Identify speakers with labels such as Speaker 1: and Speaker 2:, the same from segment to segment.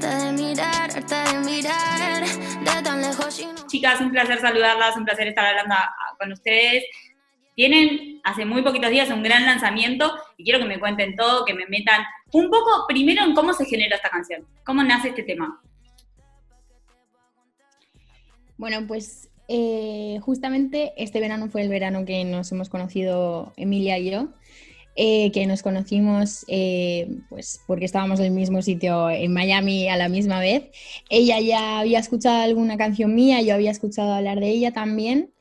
Speaker 1: de mirar, de mirar, de tan lejos
Speaker 2: Chicas, un placer saludarlas, un placer estar hablando con ustedes. Tienen hace muy poquitos días un gran lanzamiento y quiero que me cuenten todo, que me metan un poco primero en cómo se genera esta canción, cómo nace este tema.
Speaker 3: Bueno, pues eh, justamente este verano fue el verano que nos hemos conocido Emilia y yo. Eh, que nos conocimos eh, pues porque estábamos en el mismo sitio en Miami a la misma vez. Ella ya había escuchado alguna canción mía, yo había escuchado hablar de ella también.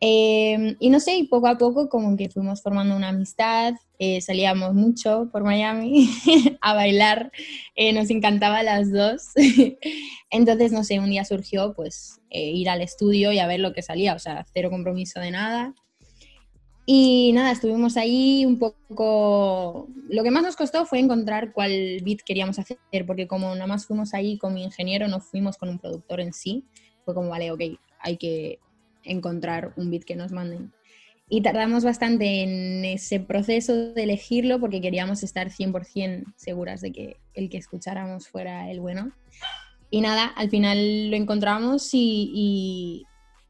Speaker 3: Em, y no sé, poco a poco como que fuimos formando una amistad, eh, salíamos mucho por Miami a bailar, eh, nos encantaba las dos. Entonces, no sé, un día surgió pues eh, ir al estudio y a ver lo que salía, o sea, cero compromiso de nada. Y nada, estuvimos ahí un poco... Lo que más nos costó fue encontrar cuál beat queríamos hacer, porque como nada más fuimos ahí con mi ingeniero, no fuimos con un productor en sí, fue como, vale, ok, hay que encontrar un beat que nos manden. Y tardamos bastante en ese proceso de elegirlo porque queríamos estar 100% seguras de que el que escucháramos fuera el bueno. Y nada, al final lo encontramos y,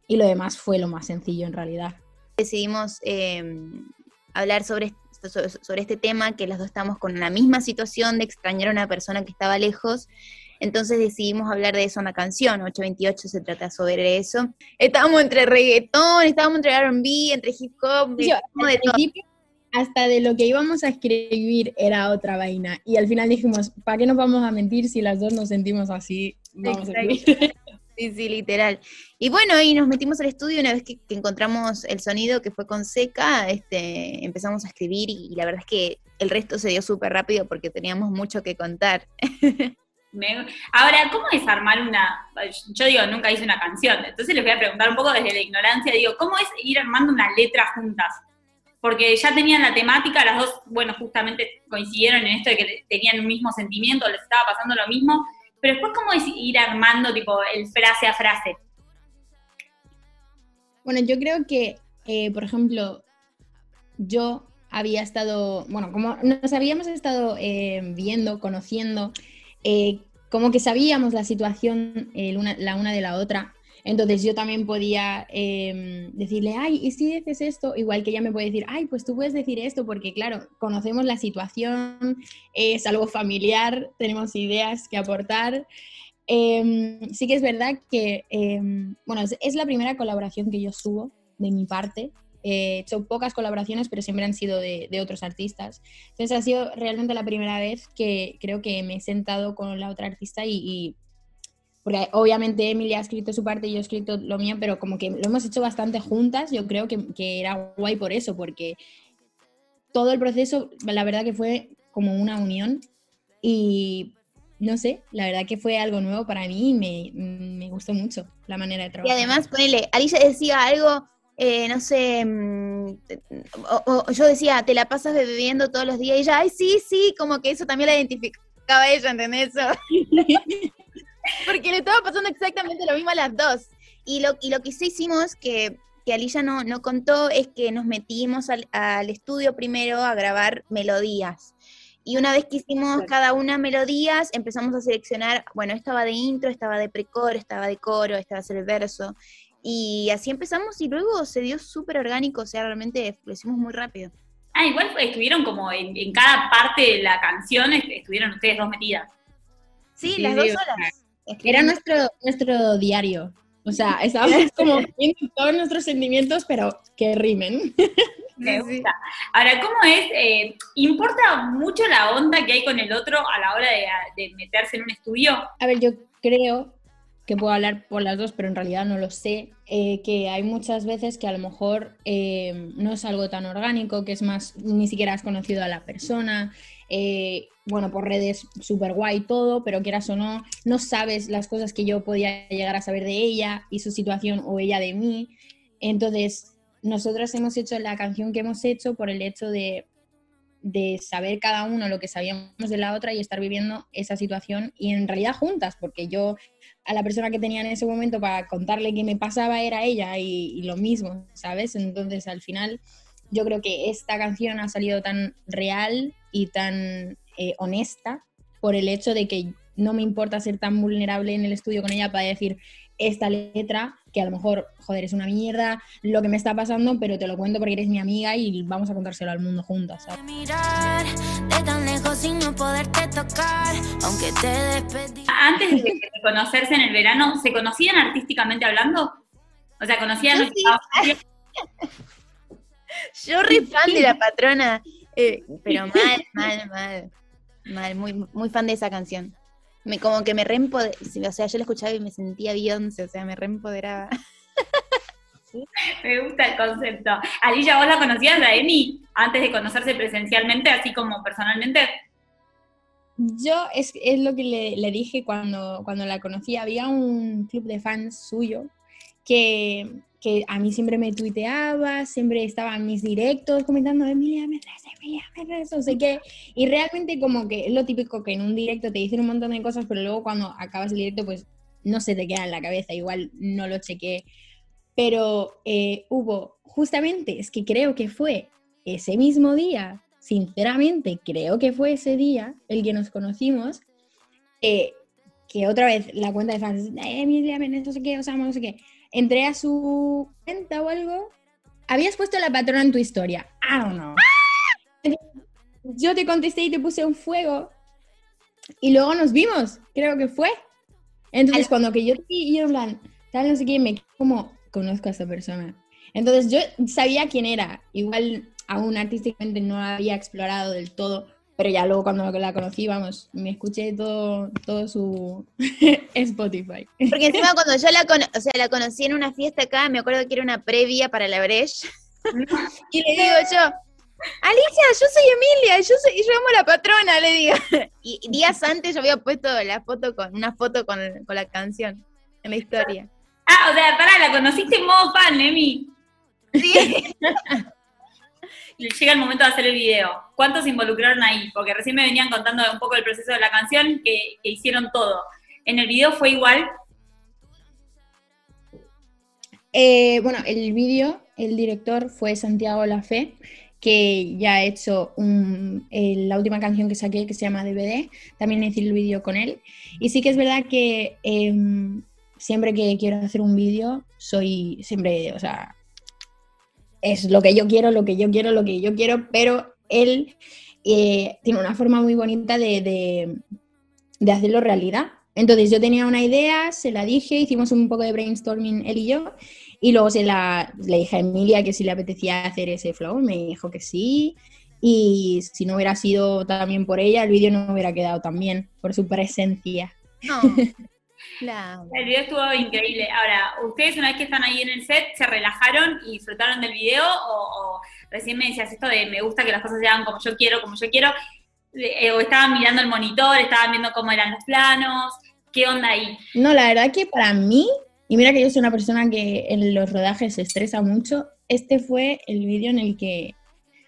Speaker 3: y, lo demás fue lo más sencillo en realidad.
Speaker 4: Decidimos em, hablar sobre, sobre este tema, que los dos estamos con la misma situación de extrañar a una persona que estaba lejos entonces decidimos hablar de eso en la canción. 828 se trata sobre eso. Estábamos entre reggaetón, estábamos entre RB, entre hip hop, de
Speaker 3: Hasta de lo que íbamos a escribir era otra vaina. Y al final dijimos, ¿para qué nos vamos a mentir si las dos nos sentimos así? Vamos a
Speaker 4: Sí, sí, literal. Y bueno, y nos metimos al estudio una vez que, encontramos el sonido que fue con Seca, este, empezamos a escribir y, la verdad es que el resto se dio súper rápido porque teníamos mucho que contar.
Speaker 2: Ahora, ¿cómo es armar una.? Yo digo, nunca hice una canción, entonces les voy a preguntar un poco desde la ignorancia, digo, ¿cómo es ir armando una letra juntas? Porque ya tenían la temática, las dos, bueno, justamente coincidieron en esto de que tenían un mismo sentimiento, les estaba pasando lo mismo, pero después, ¿cómo es ir armando, tipo, el frase a frase?
Speaker 3: Bueno, yo creo que, eh, por ejemplo, yo había estado, bueno, como nos habíamos estado eh, viendo, conociendo, eh, como que sabíamos la situación la una de la otra. Entonces yo también podía em, decirle, ay, ¿y si dices esto? Igual que ella me puede decir, ay, pues tú puedes decir esto, porque claro, conocemos la situación, es algo familiar, tenemos ideas que aportar. Em, sí que es verdad que, em, bueno, es, la primera colaboración que yo subo de mi parte, he hecho pocas colaboraciones, pero siempre han sido de, otros artistas. Entonces ha sido realmente la primera vez que creo que me he sentado con la otra artista y, porque obviamente Emilia ha escrito su parte y yo he escrito lo mío, pero como que lo hemos hecho bastante juntas, yo creo que, que era guay por eso, porque todo el proceso, la verdad que fue como una unión y no sé, la verdad que fue algo nuevo para mí y me, me gustó mucho la manera de trabajar.
Speaker 4: Y además, ponele, Alicia decía algo eh, no sé, mm, o, yo decía, te la pasas bebiendo todos los días y ella, ay, sí, sí, como que eso también la identificaba ella, ¿entendés? Eso? Porque le estaba pasando exactamente lo mismo a las dos. Y lo, y lo que sí hicimos, que, que Alicia no, no contó, es que nos metimos al, al estudio primero a grabar melodías. Y una vez que hicimos cada una melodías, empezamos a seleccionar, bueno, estaba de intro, estaba de precoro, estaba de coro, estaba el verso. Y así empezamos y luego se dio súper orgánico, o sea, realmente lo hicimos muy rápido.
Speaker 2: Ah, igual estuvieron como en, cada parte de la canción, estuvieron ustedes dos metidas.
Speaker 4: Sí, las dos solas.
Speaker 3: Era nuestro, nuestro diario. O sea, estábamos como viendo todos nuestros sentimientos, pero que rimen.
Speaker 2: Me gusta. Ahora, ¿cómo es? Eh, ¿Importa mucho la onda que hay con el otro a la hora de, de meterse en un estudio?
Speaker 3: A ver, yo creo que puedo hablar por las dos, pero en realidad no lo sé, eh, que hay muchas veces que a lo mejor eh, no es algo tan orgánico, que es más, ni siquiera has conocido a la persona, eh, bueno, por redes súper guay todo, pero quieras o no, no sabes las cosas que yo podía llegar a saber de ella y su situación o ella de mí. Entonces, nosotros hemos hecho la canción que hemos hecho por el hecho de de saber cada uno lo que sabíamos de la otra y estar viviendo esa situación y en realidad juntas, porque yo a la persona que tenía en ese momento para contarle qué me pasaba era ella y, lo mismo, ¿sabes? Entonces al final yo creo que esta canción ha salido tan real y tan eh, honesta por el hecho de que no me importa ser tan vulnerable en el estudio con ella para decir esta letra, que a lo mejor, joder, es una mierda lo que me está pasando, pero te lo cuento porque eres mi amiga y vamos a contárselo al mundo juntas. ¿sabes?
Speaker 2: Antes de, conocerse en el verano, ¿se conocían artísticamente hablando? O sea, ¿conocían?
Speaker 4: Sí. Yo re fan de la patrona, eh, pero mal, mal, mal, mal, muy, muy fan de esa canción. Me, como que me reempoderaba, o sea, yo la escuchaba y me sentía Beyoncé, o sea, me reempoderaba.
Speaker 2: Me gusta el concepto. Alicia, ¿vos la conocías a Emi antes de conocerse presencialmente, así como personalmente?
Speaker 3: Yo es, es lo que le, le dije cuando, cuando la conocí. Había un club de fans suyo que, que a mí siempre me tuiteaba, siempre estaba en mis directos comentando, Emilia, me traes, Emilia, me traes, no sé qué. Y realmente como que es lo típico que en un directo te dicen un montón de cosas, pero luego cuando acabas el directo pues no se te queda en la cabeza, igual no lo chequé. Pero eh, hubo, justamente, es que creo que fue ese mismo día, sinceramente creo que fue ese día el que nos conocimos, eh, que otra vez la cuenta de fans, "Eh, Emilia, Menes, no sé qué, Osama, no sé qué, entré a su cuenta o algo, habías puesto la patrona en tu historia, I don't know. Yo te contesté y te puse un fuego y luego nos vimos, creo que fue. Entonces cuando que yo te vi, yo en plan, tal, no sé qué, me como, conozco a esta persona. Entonces yo sabía quién era, igual aún artísticamente no había explorado del todo, pero ya luego cuando la conocí, vamos, me escuché todo, todo su Spotify.
Speaker 4: Porque encima cuando yo la, cono- o sea, la conocí en una fiesta acá, me acuerdo que era una previa para la Breche, y le digo yo, Alicia, yo soy Emilia, yo soy, yo amo a la patrona, le digo. Y días antes yo había puesto la foto con, una foto con, con la canción en la historia.
Speaker 2: Ah, o sea, pará, la conociste en modo fan, Emi.
Speaker 4: Sí.
Speaker 2: Llega el momento de hacer el video. ¿Cuántos se involucraron ahí? Porque recién me venían contando un poco del proceso de la canción, que, que hicieron todo. ¿En el video fue igual?
Speaker 3: Eh, bueno, el vídeo, el director fue Santiago Lafé, que ya ha hecho un- eh, la última canción que saqué, que se llama DVD, también hice el vídeo con él. Y sí que es verdad que em, siempre que quiero hacer un vídeo, soy siempre, o sea, es lo que yo quiero, lo que yo quiero, lo que yo quiero, pero él eh, tiene una forma muy bonita de, de- de hacerlo realidad. Entonces yo tenía una idea, se la dije, hicimos un poco de brainstorming él y yo, y luego se la, le dije a Emilia que si le apetecía hacer ese flow, me dijo que sí, y si no hubiera sido también por ella, el vídeo no hubiera quedado tan bien, por su presencia.
Speaker 4: No. Claro.
Speaker 2: El video estuvo increíble. Ahora, ¿ustedes una vez que están ahí en el set, se relajaron y disfrutaron del video? ¿O, o recién me decías esto de me gusta que las cosas se hagan como yo quiero, como yo quiero? Eh, ¿O estaban mirando el monitor, estaban viendo cómo eran los planos? ¿Qué onda ahí?
Speaker 3: No, la verdad que para mí, y mira que yo soy una persona que en los rodajes se estresa mucho, este fue el vídeo en el que,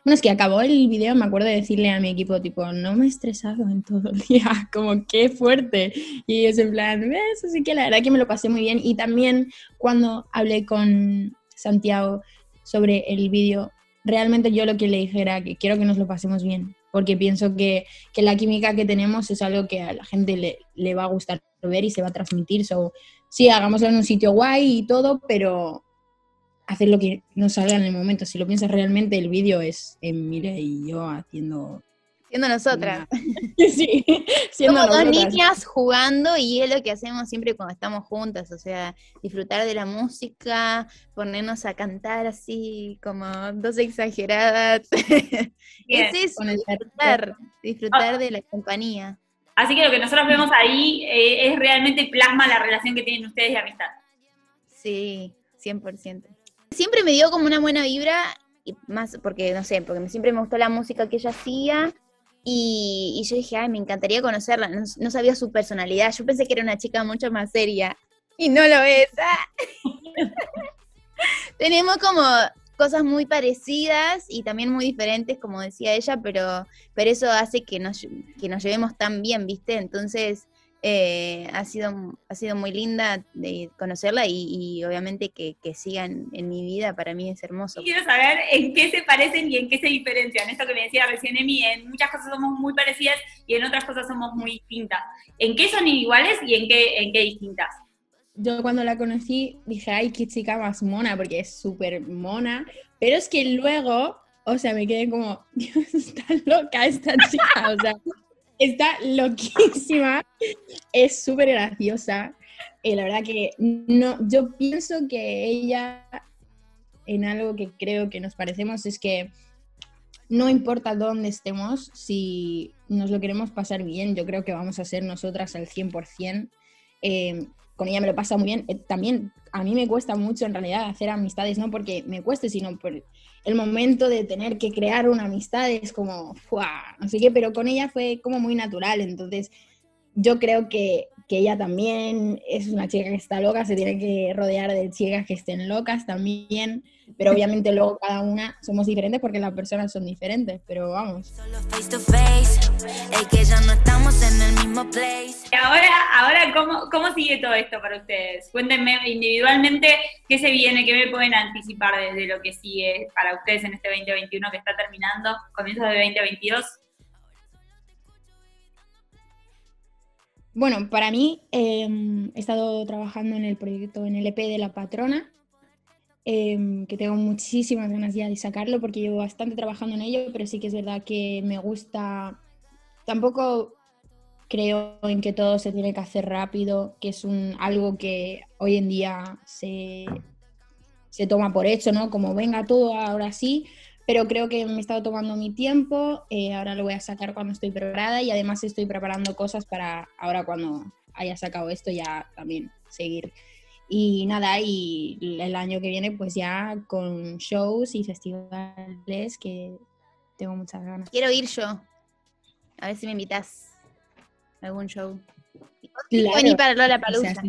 Speaker 3: bueno, es que acabó el vídeo, me acuerdo de decirle a mi equipo, tipo, no me he estresado en todo el día, como qué fuerte. Y ellos en plan, eso sí que la verdad que me lo pasé muy bien. Y también cuando hablé con Santiago sobre el vídeo, realmente yo lo que le dije era que quiero que nos lo pasemos bien, porque pienso que, que la química que tenemos es algo que a la gente le, le va a gustar ver y se va a transmitir. So, sí, hagámoslo en un sitio guay y todo, pero hacer lo que nos salga en el momento. Si lo piensas realmente, el vídeo es Emilia y yo haciendo...
Speaker 4: Siendo nosotras.
Speaker 3: sí, siendo
Speaker 4: Somos dos niñas jugando y es lo que hacemos siempre cuando estamos juntas, o sea, disfrutar de la música, ponernos a cantar así como dos exageradas.
Speaker 2: Bien.
Speaker 4: es eso,
Speaker 3: Con el
Speaker 4: disfrutar, disfrutar de la compañía.
Speaker 2: Así que lo que nosotros vemos ahí eh, es realmente plasma la relación que tienen ustedes de amistad.
Speaker 4: Sí, 100%. Siempre me dio como una buena vibra, y más porque, no sé, porque siempre me gustó la música que ella hacía. Y, y yo dije, ay, me encantaría conocerla. No, no sabía su personalidad. Yo pensé que era una chica mucho más seria. Y no lo es. ¡ah! Tenemos como cosas muy parecidas y también muy diferentes, como decía ella, pero, pero eso hace que nos, que nos llevemos tan bien, ¿viste? Entonces, Eh, ha, sido, ha sido muy linda de conocerla y, obviamente que, que sigan en mi vida, para mí es hermoso.
Speaker 2: Quiero saber en qué se parecen y en qué se diferencian. Esto que me decía recién Emi, en muchas cosas somos muy parecidas y en otras cosas somos muy distintas. ¿En qué son iguales y en qué, en qué distintas?
Speaker 3: Yo cuando la conocí dije, ay, qué chica más mona, porque es súper mona, pero es que luego, o sea, me quedé como, Dios, está loca esta chica, o sea, está loquísima, es súper graciosa. Y la verdad que no, yo pienso que ella, en algo que creo que nos parecemos, es que no importa dónde estemos, si nos lo queremos pasar bien, yo creo que vamos a ser nosotras al 100%. Eh, con ella me lo pasa muy bien. Eh, también a mí me cuesta mucho en realidad hacer amistades, no porque me cueste, sino por el momento de tener que crear una amistad es como, no sé pero con ella fue como muy natural. Entonces, yo creo que, que ella también es una chica que está loca, se tiene que rodear de chicas que estén locas también pero obviamente luego cada una somos diferentes porque las personas son diferentes, pero vamos.
Speaker 2: Ahora, ahora ¿cómo, ¿cómo sigue todo esto para ustedes? Cuéntenme individualmente qué se viene, qué me pueden anticipar desde lo que sigue para ustedes en este 2021 que está terminando, comienzo de 2022.
Speaker 3: Bueno, para mí em, he estado trabajando en el proyecto, en el EP de La Patrona, Em, que tengo muchísimas ganas ya de sacarlo porque llevo bastante trabajando en ello, pero sí que es verdad que me gusta, tampoco creo en que todo se tiene que hacer rápido, que es un, algo que hoy en día se, se toma por hecho, ¿no? Como venga todo ahora sí, pero creo que me he estado tomando mi tiempo, eh, ahora lo voy a sacar cuando estoy preparada y además estoy preparando cosas para ahora cuando haya sacado esto ya también seguir y nada, y el año que viene pues ya con shows y festivales que tengo muchas ganas.
Speaker 4: Quiero ir yo. A ver si me invitas a algún show.
Speaker 3: Claro.
Speaker 4: para Lola Palusa.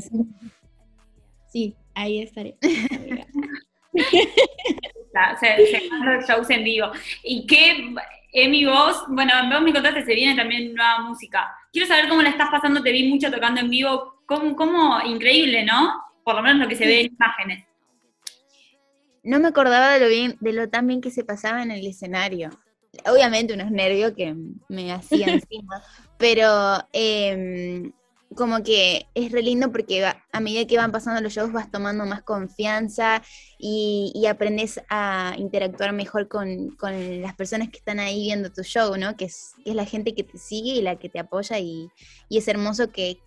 Speaker 3: sí, ahí estaré.
Speaker 2: se, se shows en vivo. ¿Y qué, Emi, vos, bueno, vos me contaste, se viene también nueva música. Quiero saber cómo la estás pasando, te vi mucho tocando en vivo. ¿Cómo, cómo increíble, ¿no? por lo menos lo que se ve en imágenes.
Speaker 4: No me acordaba de lo bien, de lo tan bien que se pasaba en el escenario. Obviamente unos nervios que me hacían encima, pero em, como que es re lindo porque a medida que van pasando los shows vas tomando más confianza y, aprendes a interactuar mejor con, las personas que están ahí viendo tu show, ¿no? Que es, es la gente que te sigue y la que te apoya y, y es hermoso que,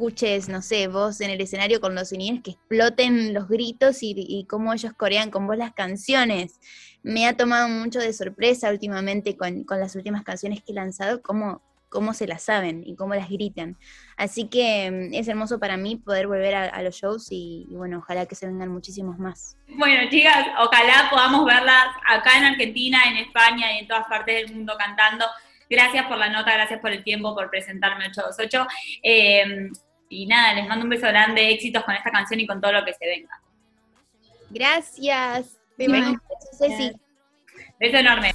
Speaker 4: escuches, no sé, vos en el escenario con los niños que exploten los gritos y, cómo ellos corean con vos las canciones. Me ha tomado mucho de sorpresa últimamente con, las últimas canciones que he lanzado, cómo, cómo se las saben y cómo las gritan. Así que mm, es hermoso para mí poder volver a, los shows y, bueno, ojalá que se vengan muchísimos más.
Speaker 2: Bueno, chicas, ojalá podamos verlas acá en Argentina, en España y en todas partes del mundo cantando. Gracias por la nota, gracias por el tiempo, por presentarme 828. Eh, y nada, les mando un beso grande, éxitos con esta canción y con todo lo que se venga.
Speaker 4: Gracias.
Speaker 2: Beso enorme.